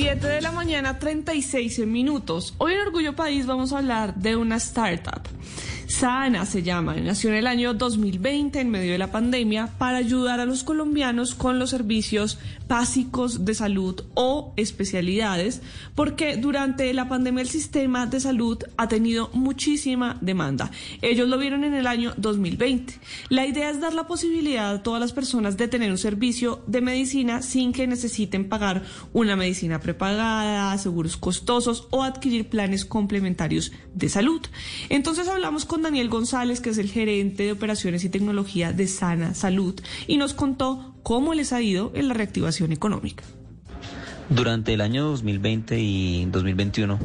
7 de la mañana, 36 minutos. Hoy en Orgullo País vamos a hablar de una startup. Sana se llama, nació en el año 2020 en medio de la pandemia para ayudar a los colombianos con los servicios básicos de salud o especialidades, porque durante la pandemia el sistema de salud ha tenido muchísima demanda. Ellos lo vieron en el año 2020. La idea es dar la posibilidad a todas las personas de tener un servicio de medicina sin que necesiten pagar una medicina prepagada, seguros costosos o adquirir planes complementarios de salud. Entonces hablamos con Daniel González, que es el gerente de operaciones y tecnología de Sana Salud, y nos contó cómo les ha ido en la reactivación económica. Durante el año 2020 y 2021,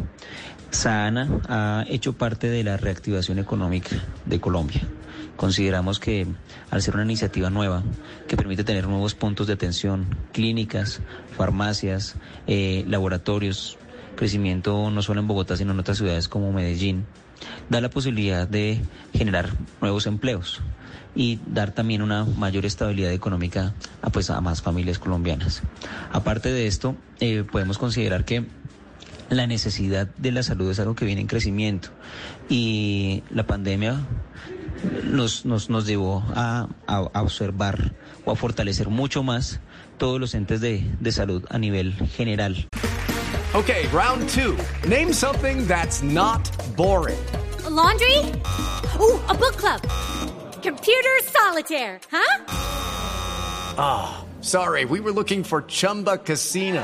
Sana ha hecho parte de la reactivación económica de Colombia. Consideramos que al ser una iniciativa nueva que permite tener nuevos puntos de atención, clínicas, farmacias, eh, laboratorios, crecimiento no solo en Bogotá, sino en otras ciudades como Medellín, da la posibilidad de generar nuevos empleos y dar también una mayor estabilidad económica a, pues, a más familias colombianas. Aparte de esto, eh, podemos considerar que la necesidad de la salud es algo que viene en crecimiento y la pandemia nos, nos, nos llevó a, a, a observar o a fortalecer mucho más todos los entes de, de salud a nivel general. Okay, round two. Name something that's not boring. A laundry? Ooh, a book club. Computer solitaire, huh? Ah, oh, sorry, we were looking for Chumba Casino.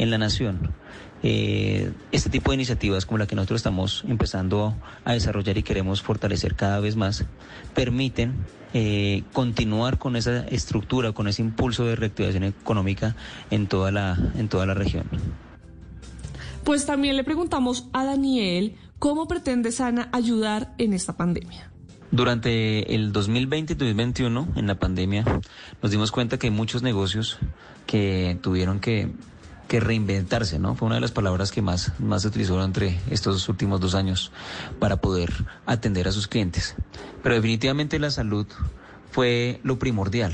En la nación, eh, este tipo de iniciativas como la que nosotros estamos empezando a desarrollar y queremos fortalecer cada vez más, permiten eh, continuar con esa estructura, con ese impulso de reactivación económica en toda la, en toda la región. Pues también le preguntamos a Daniel cómo pretende Sana ayudar en esta pandemia. Durante el 2020 y 2021, en la pandemia, nos dimos cuenta que hay muchos negocios que tuvieron que, que reinventarse, ¿no? Fue una de las palabras que más, más se utilizó entre estos últimos dos años para poder atender a sus clientes. Pero definitivamente la salud fue lo primordial,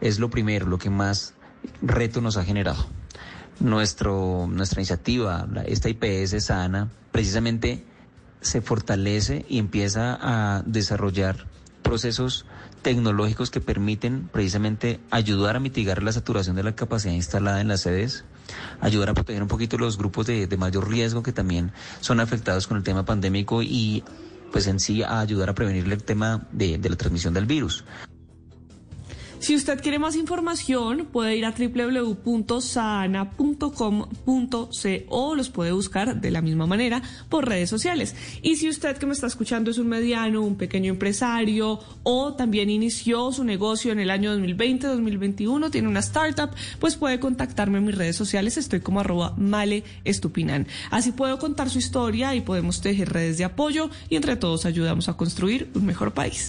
es lo primero, lo que más reto nos ha generado. Nuestro, nuestra iniciativa, esta IPS sana, precisamente se fortalece y empieza a desarrollar procesos tecnológicos que permiten precisamente ayudar a mitigar la saturación de la capacidad instalada en las sedes, ayudar a proteger un poquito los grupos de, de mayor riesgo que también son afectados con el tema pandémico y pues en sí a ayudar a prevenir el tema de, de la transmisión del virus. Si usted quiere más información, puede ir a www.sana.com.co los puede buscar de la misma manera por redes sociales. Y si usted que me está escuchando es un mediano, un pequeño empresario o también inició su negocio en el año 2020-2021, tiene una startup, pues puede contactarme en mis redes sociales. Estoy como arroba male estupinan. Así puedo contar su historia y podemos tejer redes de apoyo y entre todos ayudamos a construir un mejor país.